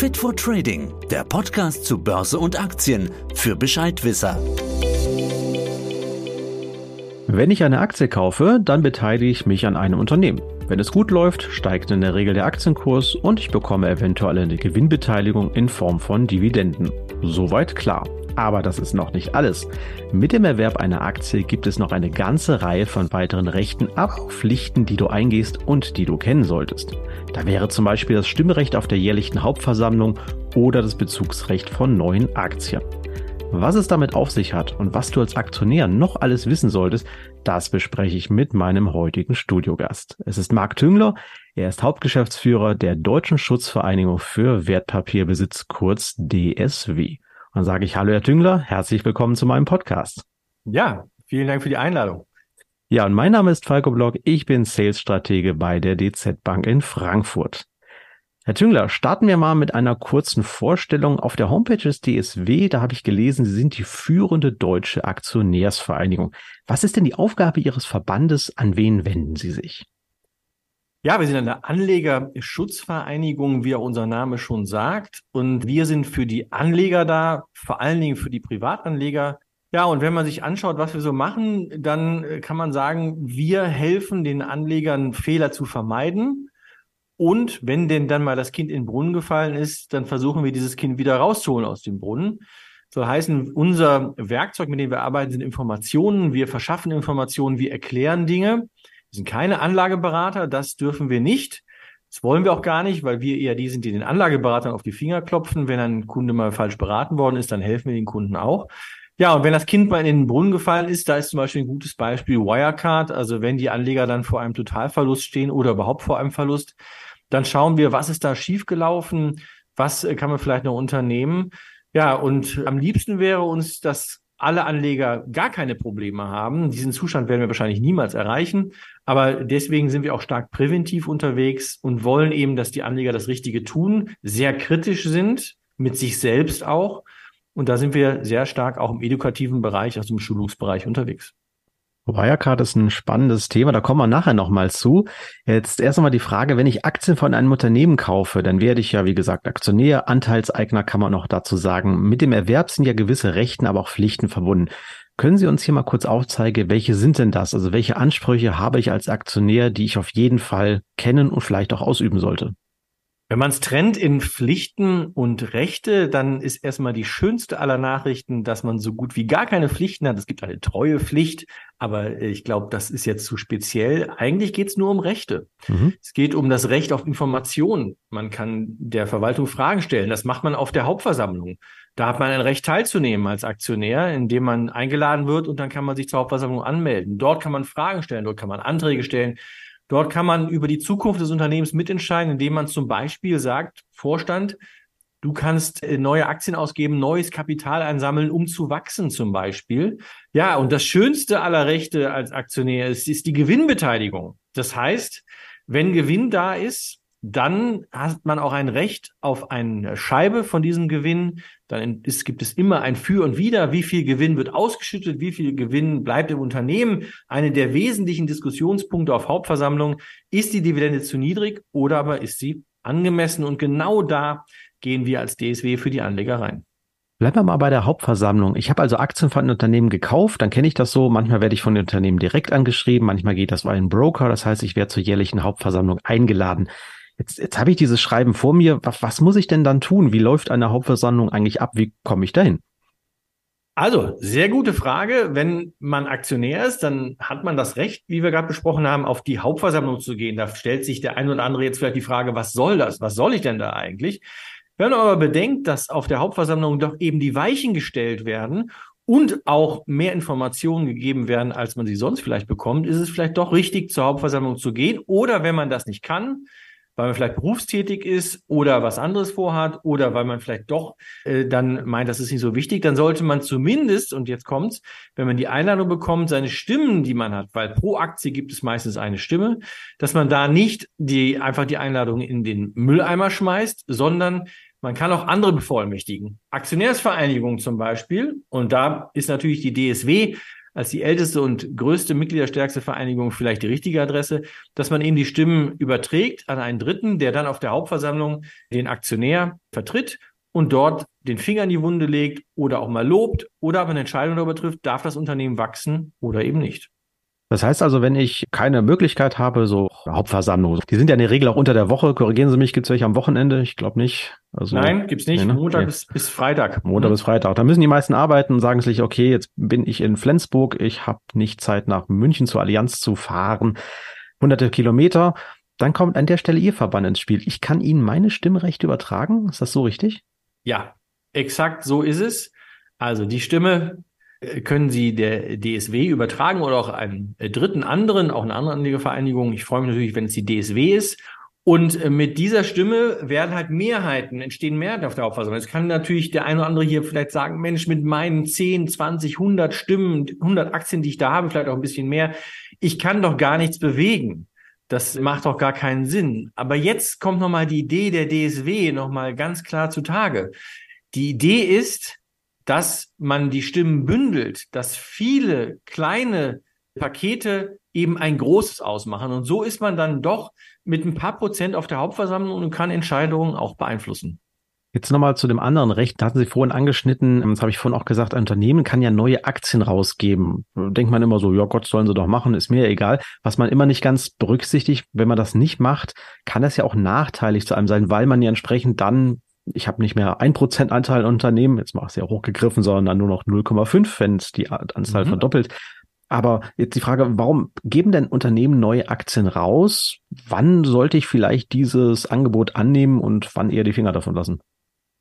Fit for Trading, der Podcast zu Börse und Aktien für Bescheidwisser. Wenn ich eine Aktie kaufe, dann beteilige ich mich an einem Unternehmen. Wenn es gut läuft, steigt in der Regel der Aktienkurs und ich bekomme eventuell eine Gewinnbeteiligung in Form von Dividenden. Soweit klar. Aber das ist noch nicht alles. Mit dem Erwerb einer Aktie gibt es noch eine ganze Reihe von weiteren Rechten, aber auch Pflichten, die du eingehst und die du kennen solltest. Da wäre zum Beispiel das Stimmrecht auf der jährlichen Hauptversammlung oder das Bezugsrecht von neuen Aktien. Was es damit auf sich hat und was du als Aktionär noch alles wissen solltest, das bespreche ich mit meinem heutigen Studiogast. Es ist Marc Tüngler. Er ist Hauptgeschäftsführer der Deutschen Schutzvereinigung für Wertpapierbesitz, kurz DSW. Dann sage ich Hallo, Herr Tüngler, herzlich willkommen zu meinem Podcast. Ja, vielen Dank für die Einladung. Ja, und mein Name ist Falco Block. Ich bin Sales-Stratege bei der DZ Bank in Frankfurt. Herr Tüngler, starten wir mal mit einer kurzen Vorstellung. Auf der Homepage des DSW, da habe ich gelesen, Sie sind die führende deutsche Aktionärsvereinigung. Was ist denn die Aufgabe Ihres Verbandes? An wen wenden Sie sich? Ja, wir sind eine Anlegerschutzvereinigung, wie auch unser Name schon sagt. Und wir sind für die Anleger da, vor allen Dingen für die Privatanleger. Ja, und wenn man sich anschaut, was wir so machen, dann äh, kann man sagen, wir helfen den Anlegern, Fehler zu vermeiden. Und wenn denn dann mal das Kind in den Brunnen gefallen ist, dann versuchen wir dieses Kind wieder rauszuholen aus dem Brunnen. So heißen, unser Werkzeug, mit dem wir arbeiten, sind Informationen. Wir verschaffen Informationen, wir erklären Dinge. Wir sind keine Anlageberater, das dürfen wir nicht. Das wollen wir auch gar nicht, weil wir eher die sind, die den Anlageberatern auf die Finger klopfen. Wenn ein Kunde mal falsch beraten worden ist, dann helfen wir den Kunden auch. Ja, und wenn das Kind mal in den Brunnen gefallen ist, da ist zum Beispiel ein gutes Beispiel Wirecard. Also wenn die Anleger dann vor einem Totalverlust stehen oder überhaupt vor einem Verlust, dann schauen wir, was ist da schiefgelaufen, was kann man vielleicht noch unternehmen. Ja, und am liebsten wäre uns, dass alle Anleger gar keine Probleme haben. Diesen Zustand werden wir wahrscheinlich niemals erreichen. Aber deswegen sind wir auch stark präventiv unterwegs und wollen eben, dass die Anleger das Richtige tun, sehr kritisch sind, mit sich selbst auch. Und da sind wir sehr stark auch im edukativen Bereich, also im Schulungsbereich unterwegs. Wirecard ist ein spannendes Thema, da kommen wir nachher nochmal zu. Jetzt erst einmal die Frage, wenn ich Aktien von einem Unternehmen kaufe, dann werde ich ja, wie gesagt, Aktionär, Anteilseigner kann man noch dazu sagen. Mit dem Erwerb sind ja gewisse Rechten, aber auch Pflichten verbunden. Können Sie uns hier mal kurz aufzeigen, welche sind denn das? Also welche Ansprüche habe ich als Aktionär, die ich auf jeden Fall kennen und vielleicht auch ausüben sollte? Wenn man es trennt in Pflichten und Rechte, dann ist erstmal die schönste aller Nachrichten, dass man so gut wie gar keine Pflichten hat. Es gibt eine treue Pflicht, aber ich glaube, das ist jetzt zu speziell. Eigentlich geht es nur um Rechte. Mhm. Es geht um das Recht auf Information. Man kann der Verwaltung Fragen stellen. Das macht man auf der Hauptversammlung. Da hat man ein Recht teilzunehmen als Aktionär, indem man eingeladen wird und dann kann man sich zur Hauptversammlung anmelden. Dort kann man Fragen stellen, dort kann man Anträge stellen. Dort kann man über die Zukunft des Unternehmens mitentscheiden, indem man zum Beispiel sagt, Vorstand, du kannst äh, neue Aktien ausgeben, neues Kapital einsammeln, um zu wachsen zum Beispiel. Ja, und das Schönste aller Rechte als Aktionär ist, ist die Gewinnbeteiligung. Das heißt, wenn Gewinn da ist, dann hat man auch ein Recht auf eine Scheibe von diesem Gewinn. Dann ist, gibt es immer ein Für und Wider. Wie viel Gewinn wird ausgeschüttet? Wie viel Gewinn bleibt im Unternehmen? Eine der wesentlichen Diskussionspunkte auf Hauptversammlung. Ist die Dividende zu niedrig oder aber ist sie angemessen? Und genau da gehen wir als DSW für die Anleger rein. Bleiben wir mal bei der Hauptversammlung. Ich habe also Aktien von einem Unternehmen gekauft, dann kenne ich das so. Manchmal werde ich von den Unternehmen direkt angeschrieben, manchmal geht das bei einem Broker. Das heißt, ich werde zur jährlichen Hauptversammlung eingeladen. Jetzt, jetzt habe ich dieses Schreiben vor mir. Was, was muss ich denn dann tun? Wie läuft eine Hauptversammlung eigentlich ab? Wie komme ich dahin? Also, sehr gute Frage. Wenn man Aktionär ist, dann hat man das Recht, wie wir gerade besprochen haben, auf die Hauptversammlung zu gehen. Da stellt sich der ein oder andere jetzt vielleicht die Frage, was soll das? Was soll ich denn da eigentlich? Wenn man aber bedenkt, dass auf der Hauptversammlung doch eben die Weichen gestellt werden und auch mehr Informationen gegeben werden, als man sie sonst vielleicht bekommt, ist es vielleicht doch richtig, zur Hauptversammlung zu gehen. Oder wenn man das nicht kann, weil man vielleicht berufstätig ist oder was anderes vorhat oder weil man vielleicht doch äh, dann meint, das ist nicht so wichtig, dann sollte man zumindest, und jetzt kommt's, wenn man die Einladung bekommt, seine Stimmen, die man hat, weil pro Aktie gibt es meistens eine Stimme, dass man da nicht die, einfach die Einladung in den Mülleimer schmeißt, sondern man kann auch andere bevollmächtigen. Aktionärsvereinigungen zum Beispiel. Und da ist natürlich die DSW als die älteste und größte Mitgliederstärkste Vereinigung vielleicht die richtige Adresse, dass man eben die Stimmen überträgt an einen Dritten, der dann auf der Hauptversammlung den Aktionär vertritt und dort den Finger in die Wunde legt oder auch mal lobt oder aber eine Entscheidung darüber trifft, darf das Unternehmen wachsen oder eben nicht. Das heißt also, wenn ich keine Möglichkeit habe, so Hauptversammlung, die sind ja in der Regel auch unter der Woche, korrigieren Sie mich, gibt es welche am Wochenende? Ich glaube nicht. Also, Nein, gibt's nicht. Nee, ne? Montag okay. bis, bis Freitag. Montag mhm. bis Freitag. Da müssen die meisten arbeiten und sagen sich, okay, jetzt bin ich in Flensburg, ich habe nicht Zeit nach München zur Allianz zu fahren, hunderte Kilometer. Dann kommt an der Stelle Ihr Verband ins Spiel. Ich kann Ihnen meine Stimmrechte übertragen. Ist das so richtig? Ja, exakt so ist es. Also die Stimme können Sie der DSW übertragen oder auch einem äh, dritten anderen, auch eine andere Anlegervereinigung. Ich freue mich natürlich, wenn es die DSW ist. Und äh, mit dieser Stimme werden halt Mehrheiten, entstehen Mehrheiten auf der Hauptversammlung. Es kann natürlich der eine oder andere hier vielleicht sagen, Mensch, mit meinen 10, 20, 100 Stimmen, 100 Aktien, die ich da habe, vielleicht auch ein bisschen mehr, ich kann doch gar nichts bewegen. Das macht doch gar keinen Sinn. Aber jetzt kommt nochmal die Idee der DSW nochmal ganz klar zutage. Die Idee ist, dass man die Stimmen bündelt, dass viele kleine Pakete eben ein großes ausmachen. Und so ist man dann doch mit ein paar Prozent auf der Hauptversammlung und kann Entscheidungen auch beeinflussen. Jetzt nochmal zu dem anderen Recht. Da hatten Sie vorhin angeschnitten, das habe ich vorhin auch gesagt, ein Unternehmen kann ja neue Aktien rausgeben. Denkt man immer so, ja Gott, sollen sie doch machen, ist mir egal. Was man immer nicht ganz berücksichtigt, wenn man das nicht macht, kann das ja auch nachteilig zu einem sein, weil man ja entsprechend dann ich habe nicht mehr ein Prozent Anteil an Unternehmen, jetzt mache ich es ja hochgegriffen, sondern dann nur noch 0,5, wenn es die Anzahl mhm. verdoppelt. Aber jetzt die Frage, warum geben denn Unternehmen neue Aktien raus? Wann sollte ich vielleicht dieses Angebot annehmen und wann eher die Finger davon lassen?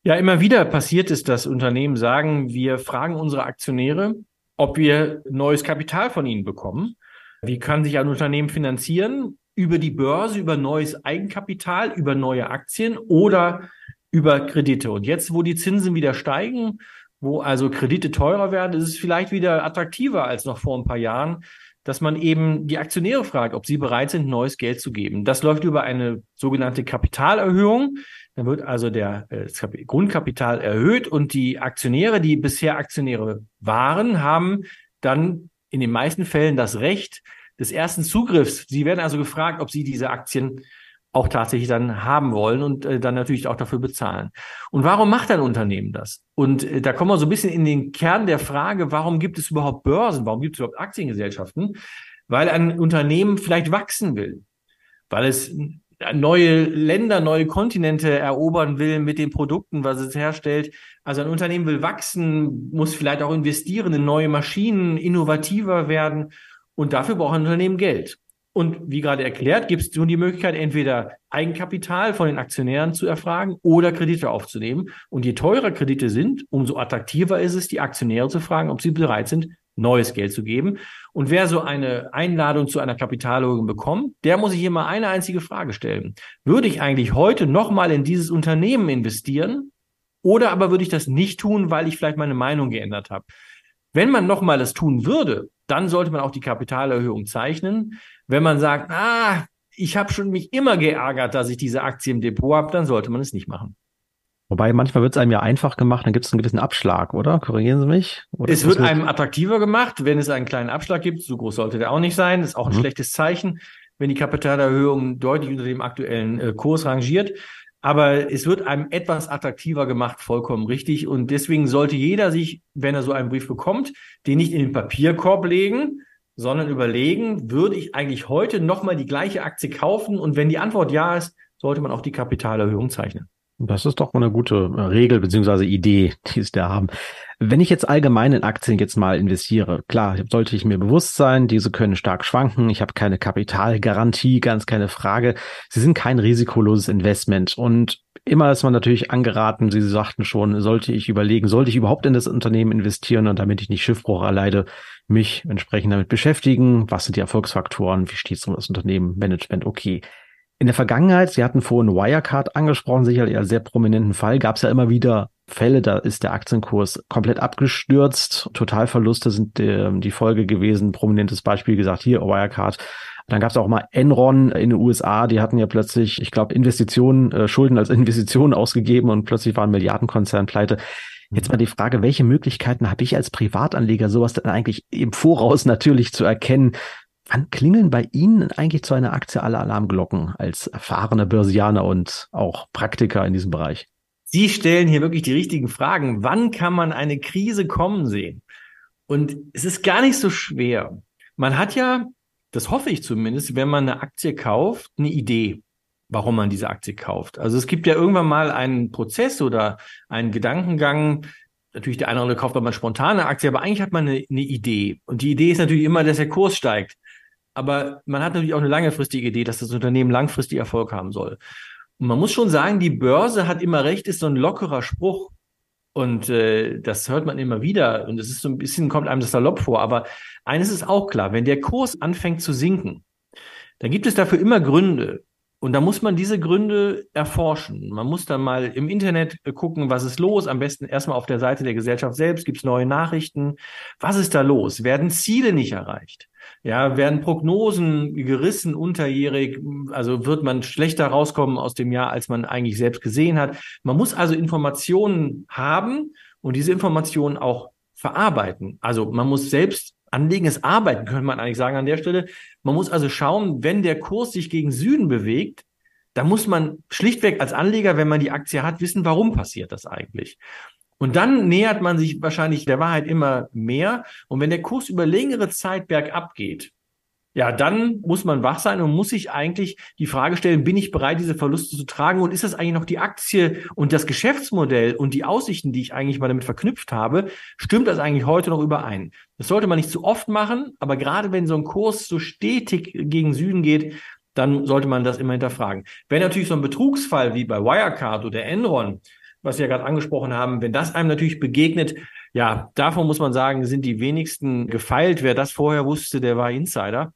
Ja, immer wieder passiert es, dass Unternehmen sagen, wir fragen unsere Aktionäre, ob wir neues Kapital von ihnen bekommen. Wie kann sich ein Unternehmen finanzieren? Über die Börse, über neues Eigenkapital, über neue Aktien oder über Kredite. Und jetzt, wo die Zinsen wieder steigen, wo also Kredite teurer werden, ist es vielleicht wieder attraktiver als noch vor ein paar Jahren, dass man eben die Aktionäre fragt, ob sie bereit sind, neues Geld zu geben. Das läuft über eine sogenannte Kapitalerhöhung. Dann wird also der äh, Grundkapital erhöht und die Aktionäre, die bisher Aktionäre waren, haben dann in den meisten Fällen das Recht des ersten Zugriffs. Sie werden also gefragt, ob sie diese Aktien auch tatsächlich dann haben wollen und äh, dann natürlich auch dafür bezahlen. Und warum macht ein Unternehmen das? Und äh, da kommen wir so ein bisschen in den Kern der Frage, warum gibt es überhaupt Börsen? Warum gibt es überhaupt Aktiengesellschaften? Weil ein Unternehmen vielleicht wachsen will, weil es neue Länder, neue Kontinente erobern will mit den Produkten, was es herstellt. Also ein Unternehmen will wachsen, muss vielleicht auch investieren in neue Maschinen, innovativer werden. Und dafür braucht ein Unternehmen Geld. Und wie gerade erklärt, gibt es nun die Möglichkeit, entweder Eigenkapital von den Aktionären zu erfragen oder Kredite aufzunehmen. Und je teurer Kredite sind, umso attraktiver ist es, die Aktionäre zu fragen, ob sie bereit sind, neues Geld zu geben. Und wer so eine Einladung zu einer Kapitalerhöhung bekommt, der muss sich immer eine einzige Frage stellen. Würde ich eigentlich heute nochmal in dieses Unternehmen investieren? Oder aber würde ich das nicht tun, weil ich vielleicht meine Meinung geändert habe? Wenn man nochmal das tun würde, dann sollte man auch die Kapitalerhöhung zeichnen. Wenn man sagt, ah, ich habe schon mich immer geärgert, dass ich diese Aktie im Depot habe, dann sollte man es nicht machen. Wobei manchmal wird es einem ja einfach gemacht, dann gibt es einen gewissen Abschlag, oder? Korrigieren Sie mich? Oder es wird einem attraktiver gemacht, wenn es einen kleinen Abschlag gibt. So groß sollte der auch nicht sein. Das ist auch ein mhm. schlechtes Zeichen, wenn die Kapitalerhöhung deutlich unter dem aktuellen äh, Kurs rangiert. Aber es wird einem etwas attraktiver gemacht, vollkommen richtig. Und deswegen sollte jeder sich, wenn er so einen Brief bekommt, den nicht in den Papierkorb legen, sondern überlegen, würde ich eigentlich heute nochmal die gleiche Aktie kaufen? Und wenn die Antwort ja ist, sollte man auch die Kapitalerhöhung zeichnen. Das ist doch eine gute äh, Regel beziehungsweise Idee, die es da haben. Wenn ich jetzt allgemein in Aktien jetzt mal investiere, klar, sollte ich mir bewusst sein, diese können stark schwanken. Ich habe keine Kapitalgarantie, ganz keine Frage. Sie sind kein risikoloses Investment und immer ist man natürlich angeraten, Sie sagten schon, sollte ich überlegen, sollte ich überhaupt in das Unternehmen investieren und damit ich nicht Schiffbruch erleide, mich entsprechend damit beschäftigen. Was sind die Erfolgsfaktoren? Wie steht es um das Unternehmen? Management? Okay. In der Vergangenheit, Sie hatten vorhin Wirecard angesprochen, sicherlich als sehr prominenten Fall, gab es ja immer wieder Fälle, da ist der Aktienkurs komplett abgestürzt. Totalverluste sind die, die Folge gewesen. Prominentes Beispiel gesagt, hier Wirecard. Dann gab es auch mal Enron in den USA, die hatten ja plötzlich, ich glaube, Investitionen, äh, Schulden als Investitionen ausgegeben und plötzlich waren Milliardenkonzern pleite. Jetzt mal die Frage, welche Möglichkeiten habe ich als Privatanleger, sowas dann eigentlich im Voraus natürlich zu erkennen? Wann klingeln bei Ihnen eigentlich zu einer Aktie alle Alarmglocken als erfahrener Börsianer und auch Praktiker in diesem Bereich? Sie stellen hier wirklich die richtigen Fragen. Wann kann man eine Krise kommen sehen? Und es ist gar nicht so schwer. Man hat ja, das hoffe ich zumindest, wenn man eine Aktie kauft, eine Idee, warum man diese Aktie kauft. Also es gibt ja irgendwann mal einen Prozess oder einen Gedankengang, natürlich der eine oder andere kauft auch mal spontane Aktie, aber eigentlich hat man eine, eine Idee. Und die Idee ist natürlich immer, dass der Kurs steigt. Aber man hat natürlich auch eine langfristige Idee, dass das Unternehmen langfristig Erfolg haben soll. Und man muss schon sagen, die Börse hat immer recht, ist so ein lockerer Spruch. Und äh, das hört man immer wieder. Und es ist so ein bisschen, kommt einem das salopp vor. Aber eines ist auch klar, wenn der Kurs anfängt zu sinken, dann gibt es dafür immer Gründe. Und da muss man diese Gründe erforschen. Man muss dann mal im Internet gucken, was ist los. Am besten erstmal auf der Seite der Gesellschaft selbst gibt es neue Nachrichten. Was ist da los? Werden Ziele nicht erreicht? Ja, werden Prognosen gerissen unterjährig? Also wird man schlechter rauskommen aus dem Jahr, als man eigentlich selbst gesehen hat? Man muss also Informationen haben und diese Informationen auch verarbeiten. Also man muss selbst anlegendes Arbeiten, könnte man eigentlich sagen an der Stelle. Man muss also schauen, wenn der Kurs sich gegen Süden bewegt, da muss man schlichtweg als Anleger, wenn man die Aktie hat, wissen, warum passiert das eigentlich. Und dann nähert man sich wahrscheinlich der Wahrheit immer mehr. Und wenn der Kurs über längere Zeit bergab geht, ja, dann muss man wach sein und muss sich eigentlich die Frage stellen, bin ich bereit, diese Verluste zu tragen? Und ist das eigentlich noch die Aktie und das Geschäftsmodell und die Aussichten, die ich eigentlich mal damit verknüpft habe, stimmt das eigentlich heute noch überein? Das sollte man nicht zu oft machen, aber gerade wenn so ein Kurs so stetig gegen Süden geht, dann sollte man das immer hinterfragen. Wenn natürlich so ein Betrugsfall wie bei Wirecard oder Enron, was Sie ja gerade angesprochen haben, wenn das einem natürlich begegnet, ja, davon muss man sagen, sind die wenigsten gefeilt. Wer das vorher wusste, der war Insider.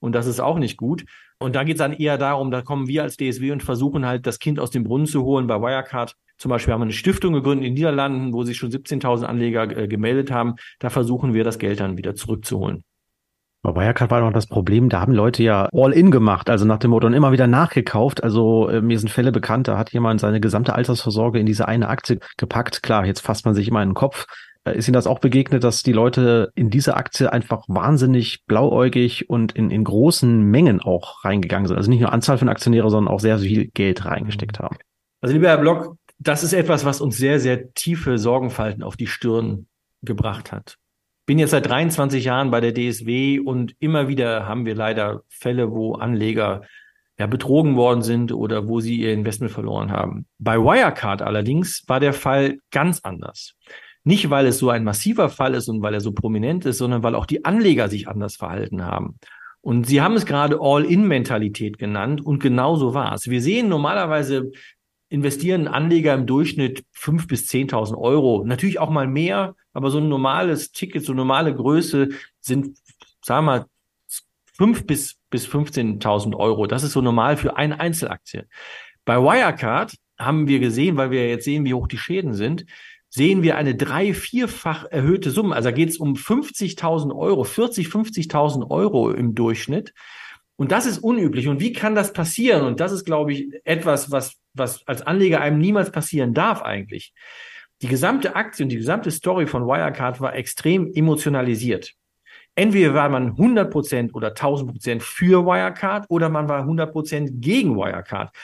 Und das ist auch nicht gut. Und da geht es dann eher darum, da kommen wir als DSW und versuchen halt, das Kind aus dem Brunnen zu holen. Bei Wirecard zum Beispiel haben wir eine Stiftung gegründet in den Niederlanden, wo sich schon 17.000 Anleger äh, gemeldet haben. Da versuchen wir, das Geld dann wieder zurückzuholen. Bei Wirecard war noch das Problem, da haben Leute ja All-In gemacht, also nach dem Motto und immer wieder nachgekauft. Also äh, mir sind Fälle bekannt, da hat jemand seine gesamte Altersvorsorge in diese eine Aktie gepackt. Klar, jetzt fasst man sich immer in den Kopf. Äh, ist Ihnen das auch begegnet, dass die Leute in diese Aktie einfach wahnsinnig blauäugig und in, in großen Mengen auch reingegangen sind? Also nicht nur Anzahl von Aktionäre, sondern auch sehr viel Geld reingesteckt haben. Also lieber Herr Block, das ist etwas, was uns sehr, sehr tiefe Sorgenfalten auf die Stirn gebracht hat. Bin jetzt seit 23 Jahren bei der DSW und immer wieder haben wir leider Fälle, wo Anleger ja, betrogen worden sind oder wo sie ihr Investment verloren haben. Bei Wirecard allerdings war der Fall ganz anders. Nicht, weil es so ein massiver Fall ist und weil er so prominent ist, sondern weil auch die Anleger sich anders verhalten haben. Und Sie haben es gerade All-in-Mentalität genannt und genau so war es. Wir sehen normalerweise investieren Anleger im Durchschnitt fünf bis zehntausend Euro. Natürlich auch mal mehr, aber so ein normales Ticket, so normale Größe sind, sagen wir mal, fünf bis, bis 15.000 Euro. Das ist so normal für eine Einzelaktie. Bei Wirecard haben wir gesehen, weil wir jetzt sehen, wie hoch die Schäden sind, sehen wir eine drei-, vierfach erhöhte Summe. Also da geht es um 50.000 Euro, 40, 50.000 Euro im Durchschnitt. Und das ist unüblich. Und wie kann das passieren? Und das ist, glaube ich, etwas, was, was als Anleger einem niemals passieren darf eigentlich. Die gesamte Aktie und die gesamte Story von Wirecard war extrem emotionalisiert. Entweder war man 100% oder 1000% für Wirecard oder man war 100% gegen Wirecard.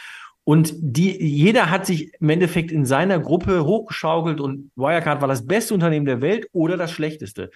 Und die, jeder hat sich im Endeffekt in seiner Gruppe hochgeschaukelt und Wirecard war das beste Unternehmen der Welt oder das schlechteste.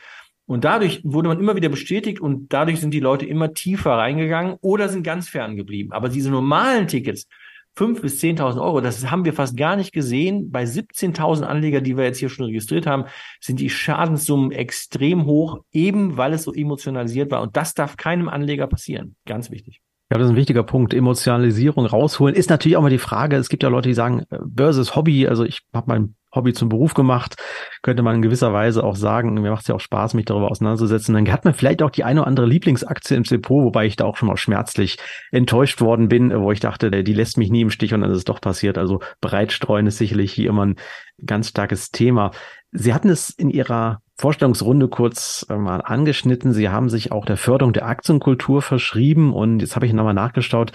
Und dadurch wurde man immer wieder bestätigt und dadurch sind die Leute immer tiefer reingegangen oder sind ganz fern geblieben. Aber diese normalen Tickets, fünf bis zehntausend Euro, das haben wir fast gar nicht gesehen. Bei 17.000 Anleger, die wir jetzt hier schon registriert haben, sind die Schadenssummen extrem hoch, eben weil es so emotionalisiert war. Und das darf keinem Anleger passieren. Ganz wichtig. Ja, das ist ein wichtiger Punkt. Emotionalisierung rausholen ist natürlich auch mal die Frage. Es gibt ja Leute, die sagen, äh, Börse ist Hobby. Also ich habe mein Hobby zum Beruf gemacht. Könnte man in gewisser Weise auch sagen. Mir macht es ja auch Spaß, mich darüber auseinanderzusetzen. Dann hat man vielleicht auch die eine oder andere Lieblingsaktie im Depot, wobei ich da auch schon mal schmerzlich enttäuscht worden bin, wo ich dachte, die lässt mich nie im Stich und dann ist es doch passiert. Also bereitstreuen ist sicherlich hier immer ein ganz starkes Thema. Sie hatten es in Ihrer Vorstellungsrunde kurz äh, mal angeschnitten. Sie haben sich auch der Förderung der Aktienkultur verschrieben und jetzt habe ich nochmal nachgeschaut.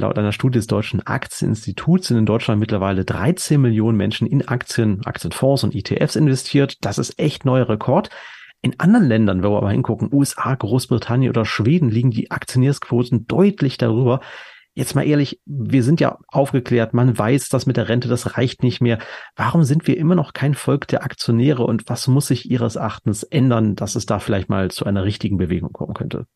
Laut einer Studie des Deutschen Aktieninstituts sind in Deutschland mittlerweile 13 Millionen Menschen in Aktien, Aktienfonds und ETFs investiert. Das ist echt neuer Rekord. In anderen Ländern, wenn wir aber hingucken, USA, Großbritannien oder Schweden, liegen die Aktionärsquoten deutlich darüber. Jetzt mal ehrlich, wir sind ja aufgeklärt, man weiß, dass mit der Rente, das reicht nicht mehr. Warum sind wir immer noch kein Volk der Aktionäre und was muss sich Ihres Erachtens ändern, dass es da vielleicht mal zu einer richtigen Bewegung kommen könnte?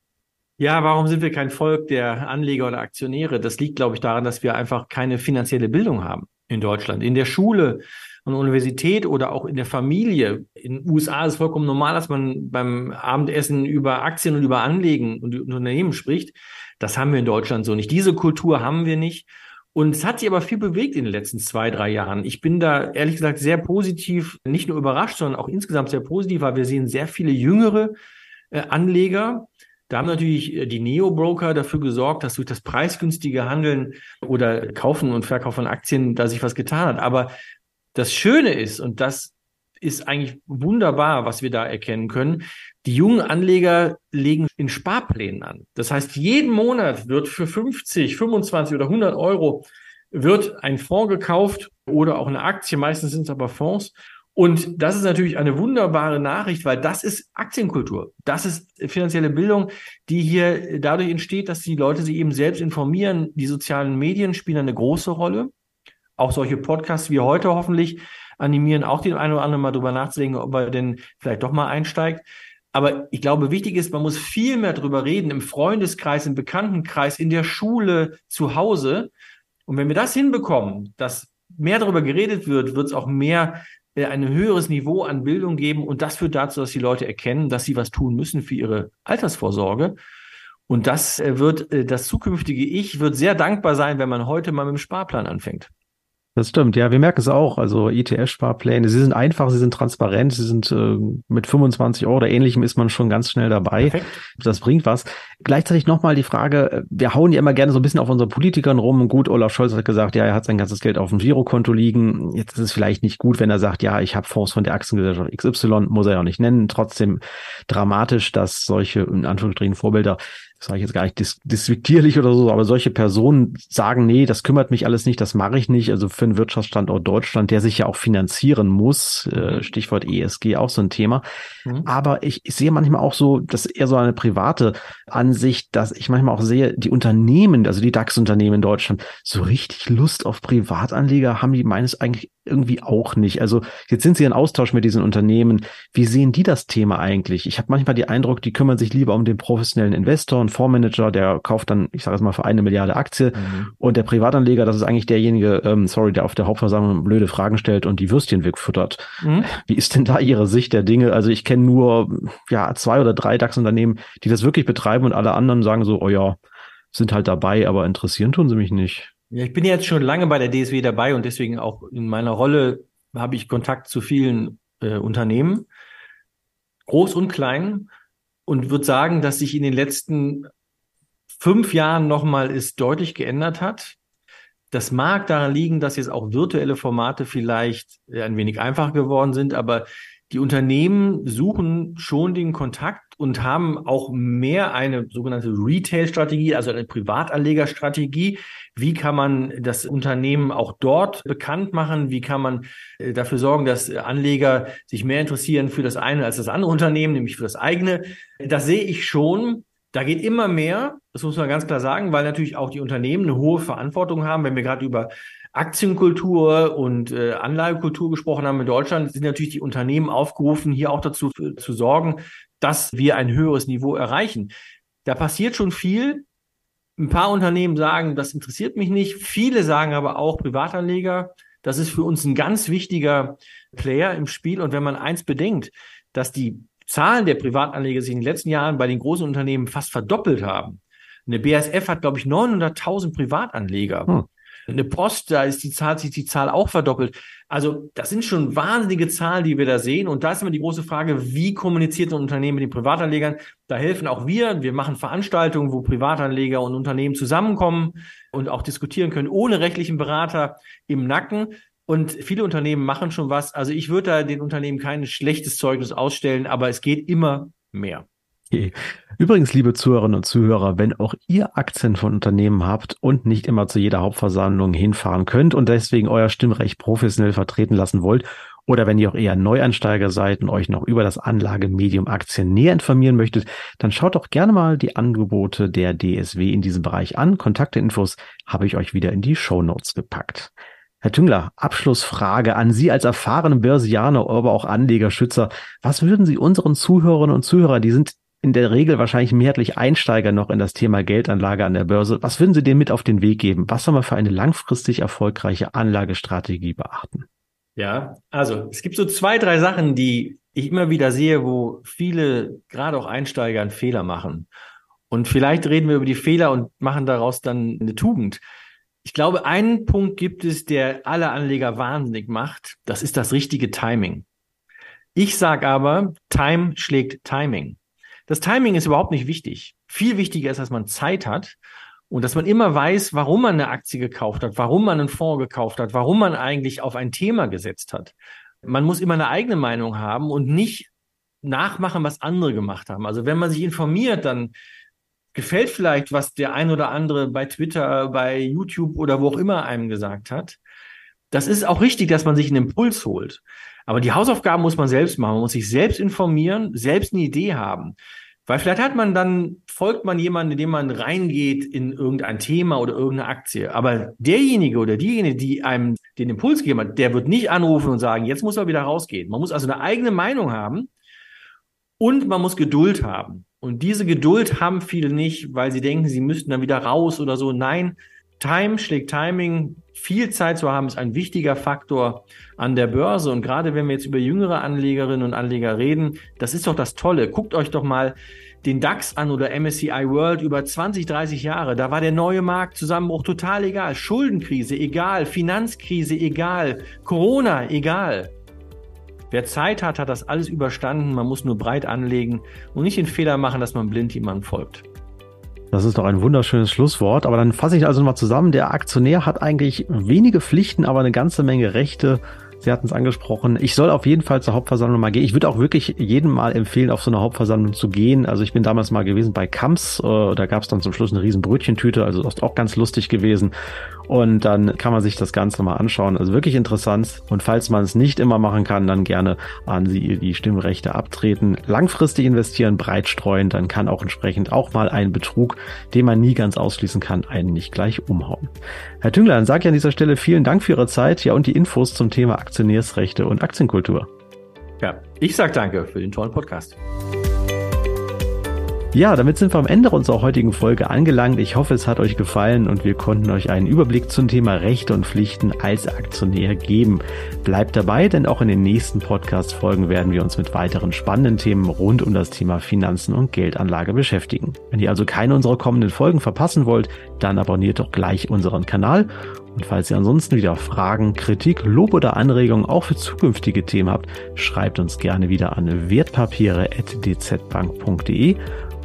Ja, warum sind wir kein Volk der Anleger oder Aktionäre? Das liegt, glaube ich, daran, dass wir einfach keine finanzielle Bildung haben in Deutschland. In der Schule und Universität oder auch in der Familie. In den USA ist es vollkommen normal, dass man beim Abendessen über Aktien und über Anlegen und Unternehmen spricht. Das haben wir in Deutschland so nicht. Diese Kultur haben wir nicht. Und es hat sich aber viel bewegt in den letzten zwei, drei Jahren. Ich bin da ehrlich gesagt sehr positiv, nicht nur überrascht, sondern auch insgesamt sehr positiv, weil wir sehen sehr viele jüngere äh, Anleger, da haben natürlich äh, die Neo-Broker dafür gesorgt, dass durch das preisgünstige Handeln oder Kaufen und Verkauf von Aktien da sich was getan hat. Aber das Schöne ist, und das ist eigentlich wunderbar, was wir da erkennen können, die jungen Anleger legen in Sparplänen an. Das heißt, jeden Monat wird für 50, 25 oder 100 Euro wird ein Fonds gekauft oder auch eine Aktie. Meistens sind es aber Fonds. Und das ist natürlich eine wunderbare Nachricht, weil das ist Aktienkultur. Das ist finanzielle Bildung, die hier dadurch entsteht, dass die Leute sich eben selbst informieren. Die sozialen Medien spielen eine große Rolle. Auch solche Podcasts wie heute hoffentlich animieren auch den einen oder anderen mal drüber nachzudenken, ob er denn vielleicht doch mal einsteigt. Aber ich glaube, wichtig ist, man muss viel mehr drüber reden im Freundeskreis, im Bekanntenkreis, in der Schule, zu Hause. Und wenn wir das hinbekommen, dass mehr darüber geredet wird, wird es auch mehr ein höheres Niveau an Bildung geben und das führt dazu, dass die Leute erkennen, dass sie was tun müssen für ihre Altersvorsorge. Und das äh, wird, äh, das zukünftige Ich wird sehr dankbar sein, wenn man heute mal mit dem Sparplan anfängt. Das stimmt, ja, wir merken es auch. Also ETF-Sparpläne, sie sind einfach, sie sind transparent, sie sind äh, mit 25 Euro oder ähnlichem ist man schon ganz schnell dabei. Perfekt. Das bringt was. Gleichzeitig nochmal die Frage, wir hauen ja immer gerne so ein bisschen auf unseren Politikern rum. Gut, Olaf Scholz hat gesagt, ja, er hat sein ganzes Geld auf dem Girokonto liegen. Jetzt ist es vielleicht nicht gut, wenn er sagt, ja, ich habe Fonds von der Aktiengesellschaft XY, muss er ja auch nicht nennen. Trotzdem dramatisch, dass solche, in Anführungsstrichen, Vorbilder sage ich jetzt gar nicht dis disrektierlich oder so, aber solche Personen sagen, nee, das kümmert mich alles nicht, das mache ich nicht. Also für einen Wirtschaftsstandort Deutschland, der sich ja auch finanzieren muss, äh, mhm. Stichwort ESG, auch so ein Thema. Mhm. Aber ich, ich sehe manchmal auch so, das ist eher so eine private Ansicht, dass ich manchmal auch sehe, die Unternehmen, also die DAX-Unternehmen in Deutschland, so richtig Lust auf Privatanleger haben die meines eigentlich irgendwie auch nicht. Also jetzt sind sie in Austausch mit diesen Unternehmen. Wie sehen die das Thema eigentlich? Ich habe manchmal den Eindruck, die kümmern sich lieber um den professionellen Investor und Fondsmanager, der kauft dann, ich sage es mal, für eine Milliarde Aktie. Mhm. Und der Privatanleger, das ist eigentlich derjenige, ähm, sorry, der auf der Hauptversammlung blöde Fragen stellt und die Würstchen wegfüttert. Mhm. Wie ist denn da Ihre Sicht der Dinge? Also ich kenne nur ja zwei oder drei DAX-Unternehmen, die das wirklich betreiben und alle anderen sagen so, oh ja, sind halt dabei, aber interessieren tun sie mich nicht. Ja, ich bin jetzt schon lange bei der DSW dabei und deswegen auch in meiner Rolle habe ich Kontakt zu vielen äh, Unternehmen, groß und klein, und würde sagen, dass sich in den letzten fünf Jahren nochmal ist deutlich geändert hat. Das mag daran liegen, dass jetzt auch virtuelle Formate vielleicht ein wenig einfacher geworden sind, aber die Unternehmen suchen schon den Kontakt und haben auch mehr eine sogenannte Retail-Strategie, also eine Privatanlegerstrategie. Wie kann man das Unternehmen auch dort bekannt machen? Wie kann man äh, dafür sorgen, dass Anleger sich mehr interessieren für das eine als das andere Unternehmen, nämlich für das eigene? Das sehe ich schon. Da geht immer mehr, das muss man ganz klar sagen, weil natürlich auch die Unternehmen eine hohe Verantwortung haben. Wenn wir gerade über Aktienkultur und äh, Anlagekultur gesprochen haben in Deutschland, sind natürlich die Unternehmen aufgerufen, hier auch dazu zu sorgen, dass wir ein höheres Niveau erreichen. Da passiert schon viel. Ein paar Unternehmen sagen, das interessiert mich nicht. Viele sagen aber auch Privatanleger, das ist für uns ein ganz wichtiger Player im Spiel. Und wenn man eins bedenkt, dass die Zahlen der Privatanleger sich in den letzten Jahren bei den großen Unternehmen fast verdoppelt haben. Eine BASF hat, glaube ich, 900.000 Privatanleger. Hm. Eine Post, da ist die Zahl, sich die Zahl auch verdoppelt. Also das sind schon wahnsinnige Zahlen, die wir da sehen. Und da ist immer die große Frage, wie kommuniziert ein Unternehmen mit den Privatanlegern? Da helfen auch wir. Wir machen Veranstaltungen, wo Privatanleger und Unternehmen zusammenkommen und auch diskutieren können, ohne rechtlichen Berater im Nacken. Und viele Unternehmen machen schon was. Also ich würde da den Unternehmen kein schlechtes Zeugnis ausstellen, aber es geht immer mehr. Übrigens, liebe Zuhörerinnen und Zuhörer, wenn auch ihr Aktien von Unternehmen habt und nicht immer zu jeder Hauptversammlung hinfahren könnt und deswegen euer Stimmrecht professionell vertreten lassen wollt, oder wenn ihr auch eher Neuansteiger seid und euch noch über das Anlagemedium Aktien näher informieren möchtet, dann schaut doch gerne mal die Angebote der DSW in diesem Bereich an. Kontakteinfos habe ich euch wieder in die Show Notes gepackt. Herr Tüngler, Abschlussfrage an Sie als erfahrenen Börsianer, aber auch Anlegerschützer. Was würden Sie unseren Zuhörerinnen und Zuhörern, die sind in der Regel wahrscheinlich mehrheitlich Einsteiger noch in das Thema Geldanlage an der Börse. Was würden Sie dem mit auf den Weg geben? Was soll man für eine langfristig erfolgreiche Anlagestrategie beachten? Ja, also es gibt so zwei, drei Sachen, die ich immer wieder sehe, wo viele, gerade auch Einsteiger, einen Fehler machen. Und vielleicht reden wir über die Fehler und machen daraus dann eine Tugend. Ich glaube, einen Punkt gibt es, der alle Anleger wahnsinnig macht. Das ist das richtige Timing. Ich sage aber, Time schlägt Timing. Das Timing ist überhaupt nicht wichtig. Viel wichtiger ist, dass man Zeit hat und dass man immer weiß, warum man eine Aktie gekauft hat, warum man einen Fonds gekauft hat, warum man eigentlich auf ein Thema gesetzt hat. Man muss immer eine eigene Meinung haben und nicht nachmachen, was andere gemacht haben. Also wenn man sich informiert, dann gefällt vielleicht, was der ein oder andere bei Twitter, bei YouTube oder wo auch immer einem gesagt hat. Das ist auch richtig, dass man sich einen Impuls holt. Aber die Hausaufgaben muss man selbst machen. Man muss sich selbst informieren, selbst eine Idee haben. Weil vielleicht hat man dann, folgt man jemanden, indem man reingeht in irgendein Thema oder irgendeine Aktie. Aber derjenige oder diejenige, die einem den Impuls gegeben hat, der wird nicht anrufen und sagen, jetzt muss er wieder rausgehen. Man muss also eine eigene Meinung haben und man muss Geduld haben. Und diese Geduld haben viele nicht, weil sie denken, sie müssten dann wieder raus oder so. Nein, Time schlägt Timing. Viel Zeit zu haben ist ein wichtiger Faktor an der Börse. Und gerade wenn wir jetzt über jüngere Anlegerinnen und Anleger reden, das ist doch das Tolle. Guckt euch doch mal den DAX an oder MSCI World über 20, 30 Jahre. Da war der neue Marktzusammenbruch total egal. Schuldenkrise egal. Finanzkrise egal. Corona egal. Wer Zeit hat, hat das alles überstanden. Man muss nur breit anlegen und nicht den Fehler machen, dass man blind jemandem folgt. Das ist doch ein wunderschönes Schlusswort. Aber dann fasse ich also nochmal zusammen. Der Aktionär hat eigentlich wenige Pflichten, aber eine ganze Menge Rechte. Sie hatten es angesprochen. Ich soll auf jeden Fall zur Hauptversammlung mal gehen. Ich würde auch wirklich jedem mal empfehlen, auf so eine Hauptversammlung zu gehen. Also ich bin damals mal gewesen bei Kamps. Äh, da gab es dann zum Schluss eine riesen Brötchentüte. Also das ist auch ganz lustig gewesen. Und dann kann man sich das Ganze mal anschauen. Also wirklich interessant. Und falls man es nicht immer machen kann, dann gerne an Sie die Stimmrechte abtreten. Langfristig investieren, breit streuen, dann kann auch entsprechend auch mal ein Betrug, den man nie ganz ausschließen kann, einen nicht gleich umhauen. Herr Tüngler, dann sage ich an dieser Stelle vielen Dank für Ihre Zeit, ja und die Infos zum Thema Aktionärsrechte und Aktienkultur. Ja, ich sage danke für den tollen Podcast. Ja, damit sind wir am Ende unserer heutigen Folge angelangt. Ich hoffe, es hat euch gefallen und wir konnten euch einen Überblick zum Thema Rechte und Pflichten als Aktionär geben. Bleibt dabei, denn auch in den nächsten Podcast-Folgen werden wir uns mit weiteren spannenden Themen rund um das Thema Finanzen und Geldanlage beschäftigen. Wenn ihr also keine unserer kommenden Folgen verpassen wollt, dann abonniert doch gleich unseren Kanal und falls ihr ansonsten wieder Fragen, Kritik, Lob oder Anregungen auch für zukünftige Themen habt, schreibt uns gerne wieder an wertpapiere.dzbank.de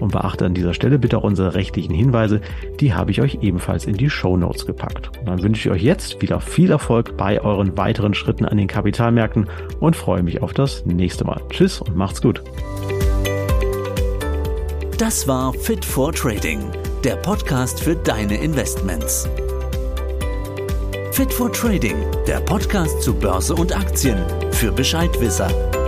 und beachte an dieser Stelle bitte auch unsere rechtlichen Hinweise, die habe ich euch ebenfalls in die Show Notes gepackt. Und dann wünsche ich euch jetzt wieder viel Erfolg bei euren weiteren Schritten an den Kapitalmärkten und freue mich auf das nächste Mal. Tschüss und macht's gut. Das war Fit for Trading, der Podcast für deine Investments. Fit for Trading, der Podcast zu Börse und Aktien für Bescheidwisser.